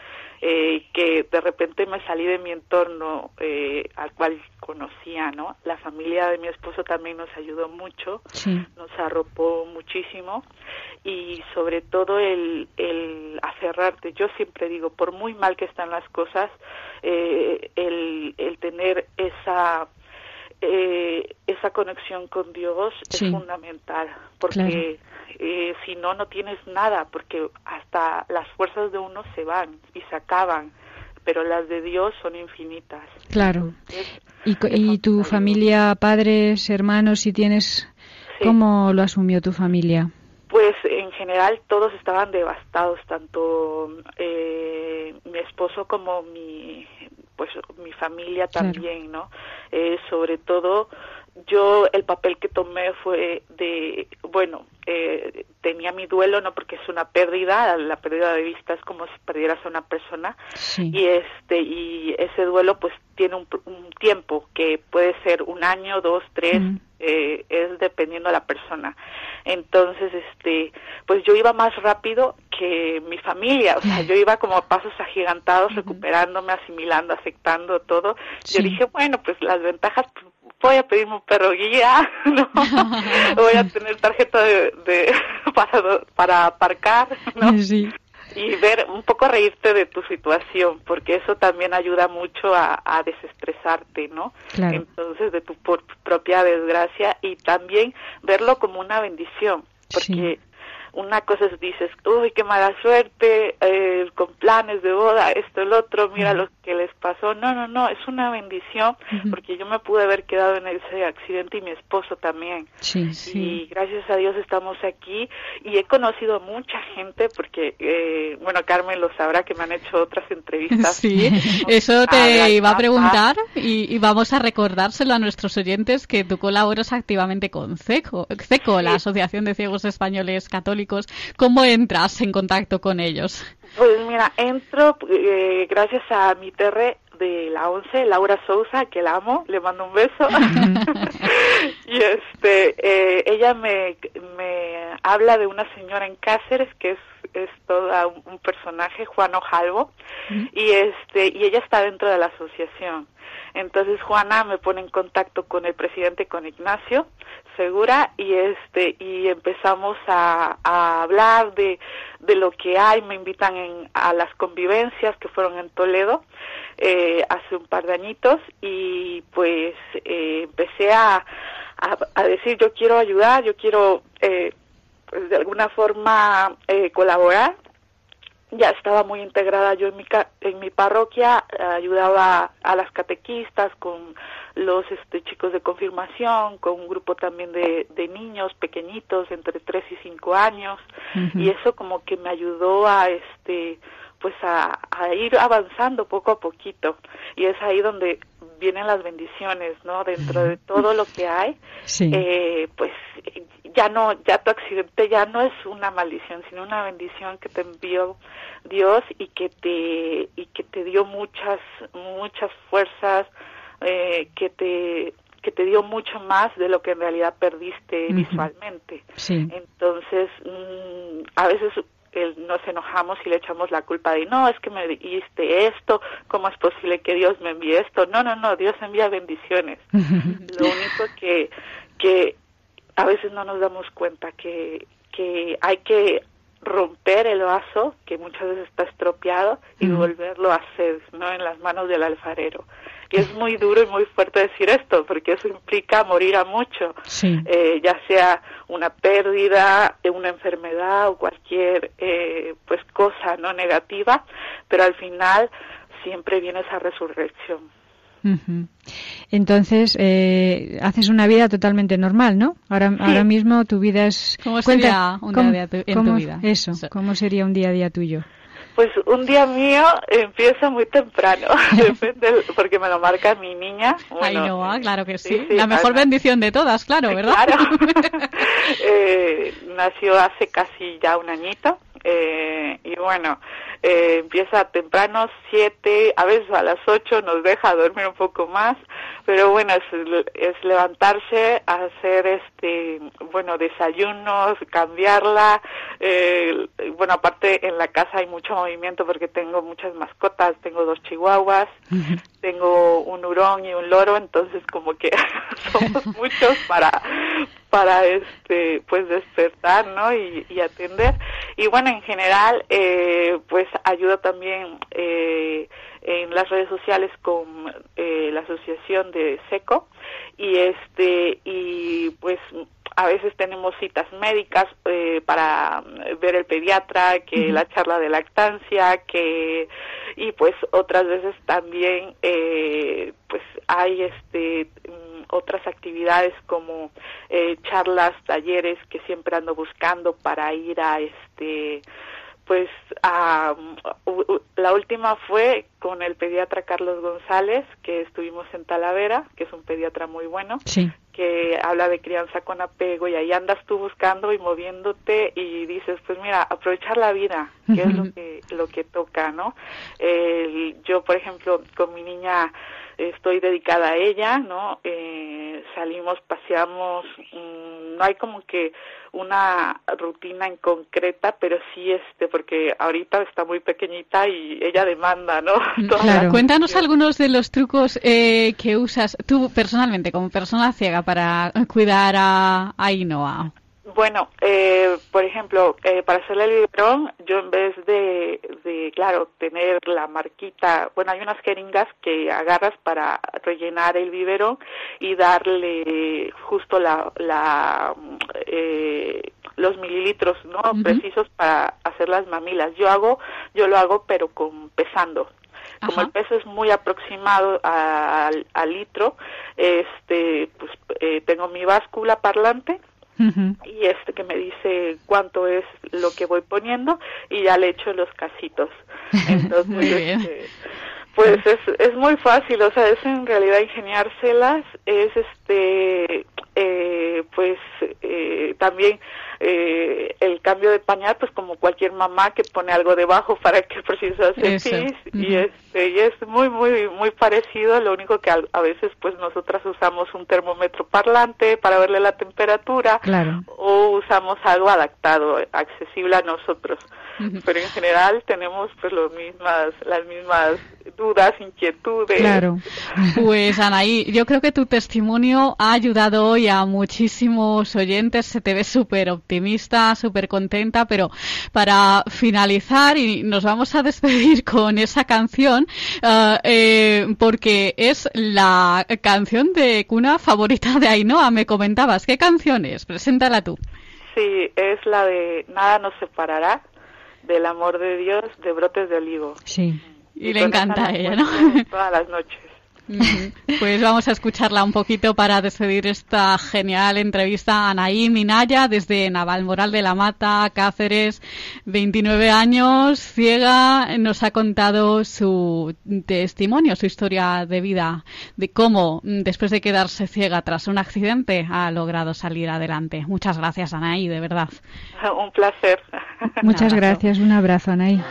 eh, que de repente me salí de mi entorno eh, al cual conocía, ¿no? La familia de mi esposo también nos ayudó mucho,
Sí.
nos arropó muchísimo y sobre todo el, el aferrarte. Yo siempre digo, por muy mal que están las cosas, eh, el, el tener esa eh, esa conexión con Dios
Sí.
es fundamental porque eh, si no no tienes nada porque hasta las fuerzas de uno se van y se acaban pero las de Dios son infinitas
claro.
Es-
¿Y, y tu familia, padres, hermanos, si tienes... ¿Cómo lo asumió tu familia?
Pues en general todos estaban devastados, tanto eh, mi esposo como mi pues mi familia
Claro.
también, ¿no? Eh, sobre todo yo el papel que tomé fue de bueno eh, tenía mi duelo no porque es una pérdida la pérdida de vista es como si perdieras a una persona.
Sí.
y este y ese duelo pues tiene un, un tiempo que puede ser un año dos tres
Mm.
eh, es dependiendo de la persona. Entonces este pues yo iba más rápido que mi familia. O sea yo iba como a pasos agigantados recuperándome asimilando aceptando todo.
Sí.
yo dije bueno pues las ventajas voy a pedirme un perro guía ¿no? voy a tener tarjeta de, de- para para aparcar ¿no?
Sí.
y ver un poco reírte de tu situación porque eso también ayuda mucho a, a desestresarte no
Claro.
entonces de tu por- propia desgracia y también verlo como una bendición porque una cosa es dices, uy, qué mala suerte, eh, con planes de boda, esto, el otro, mira lo que les pasó. No, no, no, es una bendición porque yo me pude haber quedado en ese accidente y mi esposo también.
Sí,
Y gracias a Dios estamos aquí y he conocido a mucha gente porque, eh, bueno, Carmen lo sabrá que me han hecho otras entrevistas.
Sí, eso te iba a preguntar y, y vamos a recordárselo a nuestros oyentes que tú colaboras activamente con CECO, CECO la Asociación de Ciegos Españoles Católicos. ¿Cómo entras en contacto con ellos?
Pues mira, entro eh, gracias a mi terre de la 11, Laura Sousa, que la amo, le mando un beso. y este, eh, ella me, me habla de una señora en Cáceres que es, es toda un, un personaje, Juan Ojalvo, y este, y ella está dentro de la asociación. Entonces Juana me pone en contacto con el presidente, con Ignacio Segura, y este y empezamos a, a hablar de, de lo que hay. Me invitan en, a las convivencias que fueron en Toledo eh, hace un par de añitos y pues eh, empecé a, a, a decir yo quiero ayudar, yo quiero eh, pues de alguna forma eh, colaborar. Ya estaba muy integrada yo en mi ca- en mi parroquia ayudaba a las catequistas con los este chicos de confirmación con un grupo también de, de niños pequeñitos entre 3 y 5 años. Y eso como que me ayudó a este pues a, a ir avanzando poco a poquito. Y es ahí donde vienen las bendiciones no dentro de todo lo que hay
Sí.
eh, pues ya no ya tu accidente ya no es una maldición sino una bendición que te envió Dios y que te y que te dio muchas muchas fuerzas eh, que te que te dio mucho más de lo que en realidad perdiste visualmente.
Sí.
entonces mm, a veces nos enojamos y le echamos la culpa de no es que me diste esto cómo es posible que Dios me envíe esto no no no Dios envía bendiciones. Lo único que que a veces no nos damos cuenta que que hay que romper el vaso que muchas veces está estropeado y volverlo a hacer no en las manos del alfarero y es muy duro y muy fuerte decir esto porque eso implica morir a mucho
Sí.
eh, ya sea una pérdida, una enfermedad o cualquier eh, pues cosa no negativa, pero al final siempre viene esa resurrección.
Entonces, eh, haces una vida totalmente normal, ¿no? Ahora, ahora mismo tu vida es...
¿Cómo
Cuenta,
sería un
¿cómo-
día a día tu- en tu
cómo-
vida?
Eso, ¿cómo sería un día a día tuyo?
Pues un día mío empieza muy temprano, depende, porque me lo marca mi niña.
Ay,
Bueno,
no, ah, claro que sí.
sí, sí,
La mejor bendición de todas, claro, ¿verdad?
Claro. Eh, nació hace casi ya un añito eh, y bueno, eh, empieza temprano, siete, a veces a las ocho nos deja dormir un poco más, pero bueno, es, es levantarse, hacer este, bueno, desayunos, cambiarla, eh, bueno, aparte en la casa hay mucho movimiento porque tengo muchas mascotas, tengo dos chihuahuas, tengo un hurón y un loro, entonces como que somos muchos para para este pues despertar, ¿no? Y, y atender. Y bueno, en general eh, pues ayuda también eh, en las redes sociales con eh, la asociación de SECO. Y este y pues a veces tenemos citas médicas eh, para ver el pediatra, que la charla de lactancia, que y pues otras veces también eh, pues hay este mm, otras actividades como eh, charlas, talleres que siempre ando buscando para ir a este pues la última fue con el pediatra Carlos González que estuvimos en Talavera que es un pediatra muy bueno
Sí.
que habla de crianza con apego y ahí andas tú buscando y moviéndote y dices pues mira aprovechar la vida que es lo que lo que toca no El- yo por ejemplo con mi niña estoy dedicada a ella no Eh, salimos paseamos mm, no hay como que una rutina en concreta pero sí este porque ahorita está muy pequeñita y ella demanda no Toda la
Cuéntanos algunos de los trucos eh, que usas tú personalmente, como persona ciega, para cuidar a, a Ainhoa.
Bueno, eh, por ejemplo, eh, para hacerle el biberón, yo en vez de, de, claro, tener la marquita, bueno, hay unas jeringas que agarras para rellenar el biberón y darle justo la, la, eh, los mililitros no precisos para hacer las mamilas. Yo hago, yo lo hago pero con pesando. Como el peso es muy aproximado al, al litro, este, pues eh, tengo mi báscula parlante y este que me dice cuánto es lo que voy poniendo y ya le echo los casitos. Entonces,
Muy bien.
este, pues es, es muy fácil, o sea, es en realidad ingeniárselas, es este, eh, pues eh, también eh, el cambio de pañal, pues como cualquier mamá que pone algo debajo para que el proceso se pis, y este, y es muy, muy, muy parecido, lo único que al- a, veces pues nosotras usamos un termómetro parlante para verle la temperatura,
Claro.
o usamos algo adaptado, accesible a nosotros. Pero en general tenemos pues los mismas, las mismas dudas, inquietudes.
Claro.
Pues Anaí, yo creo que tu testimonio ha ayudado hoy a muchísimos oyentes. Se te ve súper optimista, súper contenta, pero para finalizar y nos vamos a despedir con esa canción, ah, eh, porque es la canción de cuna favorita de Ainhoa. Me comentabas, ¿qué canción es? Preséntala tú.
Sí, es la de Nada nos separará del amor de Dios de brotes de olivo.
Sí.
Y, le
con esa
encanta a
la
ella, ¿no?
Todas las noches.
Pues vamos a escucharla un poquito para despedir esta genial entrevista a Anaí Minaya desde Navalmoral de la Mata, Cáceres, 29 años, ciega, nos ha contado su testimonio, su historia de vida, de cómo mm, después de quedarse ciega tras un accidente ha logrado salir adelante. Muchas gracias Anaí, de verdad.
Un placer.
Muchas gracias. Un abrazo, Anaí.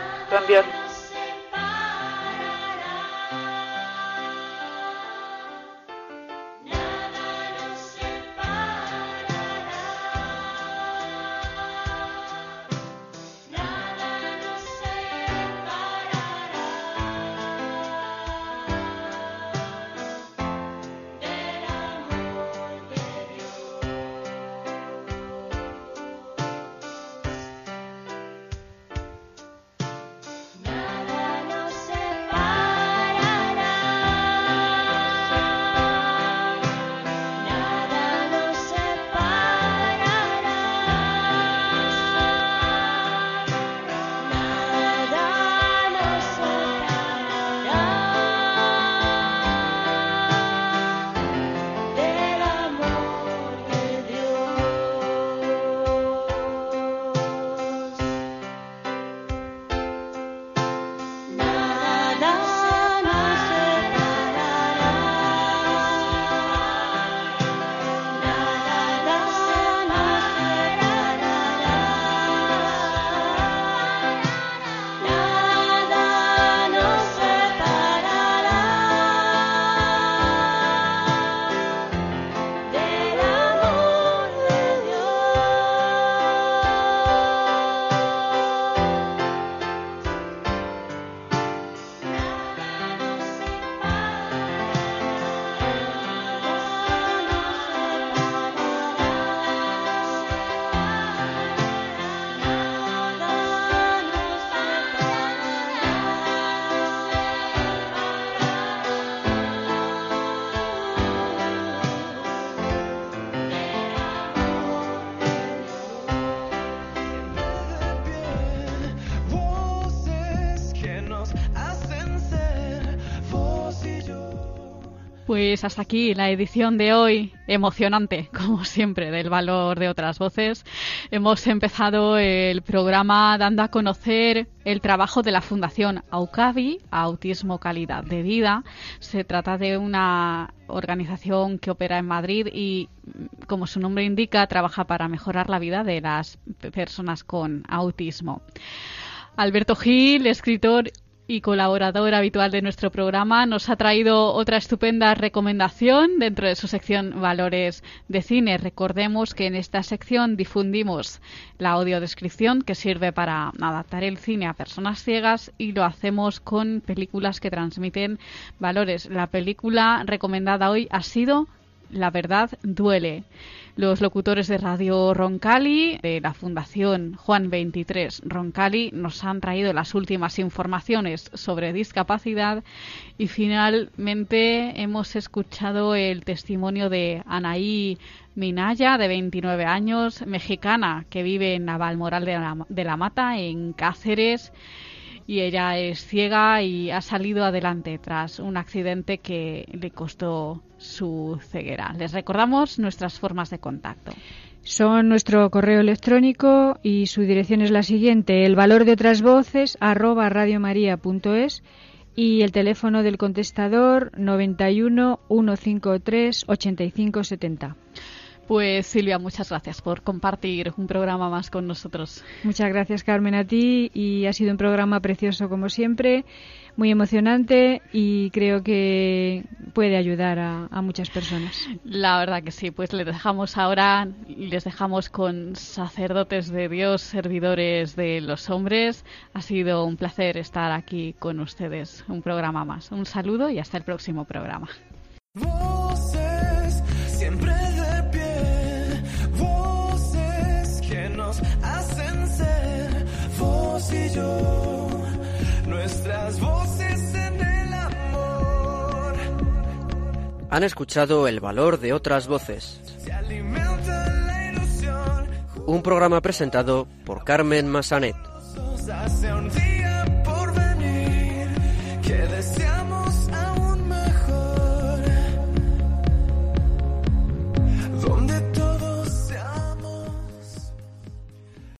Pues hasta aquí la edición de hoy, emocionante, como siempre, del valor de otras voces. Hemos empezado el programa dando a conocer el trabajo de la Fundación AUCAVI, Autismo Calidad de Vida. Se trata de una organización que opera en Madrid y, como su nombre indica, trabaja para mejorar la vida de las personas con autismo. Alberto Gil, escritor y colaborador habitual de nuestro programa, nos ha traído otra estupenda recomendación dentro de su sección Valores de Cine. Recordemos que en esta sección difundimos la audiodescripción que sirve para adaptar el cine a personas ciegas y lo hacemos con películas que transmiten valores. La película recomendada hoy ha sido La verdad duele. Los locutores de Radio Roncali, de la Fundación Juan 23 Roncali, nos han traído las últimas informaciones sobre discapacidad y finalmente hemos escuchado el testimonio de Anaí Minaya, de 29 años, mexicana, que vive en Navalmoral de la, de la Mata, en Cáceres y ella es ciega y ha salido adelante tras un accidente que le costó su ceguera. Les recordamos nuestras formas de contacto.
Son nuestro correo electrónico y su dirección es la siguiente, el valor de otras voces arroba radiomaria.es y el teléfono del contestador 91 153 8570.
Pues Silvia, muchas gracias por compartir un programa más con nosotros.
Muchas gracias Carmen a ti y ha sido un programa precioso como siempre, muy emocionante y creo que puede ayudar a, a muchas personas.
La verdad que sí, pues les dejamos ahora, les dejamos con sacerdotes de Dios, servidores de los hombres. Ha sido un placer estar aquí con ustedes, un programa más. Un saludo y hasta el próximo programa.
Vos y yo, nuestras voces en el amor.
Han escuchado El valor de otras voces, un programa presentado por Carmen Massanet.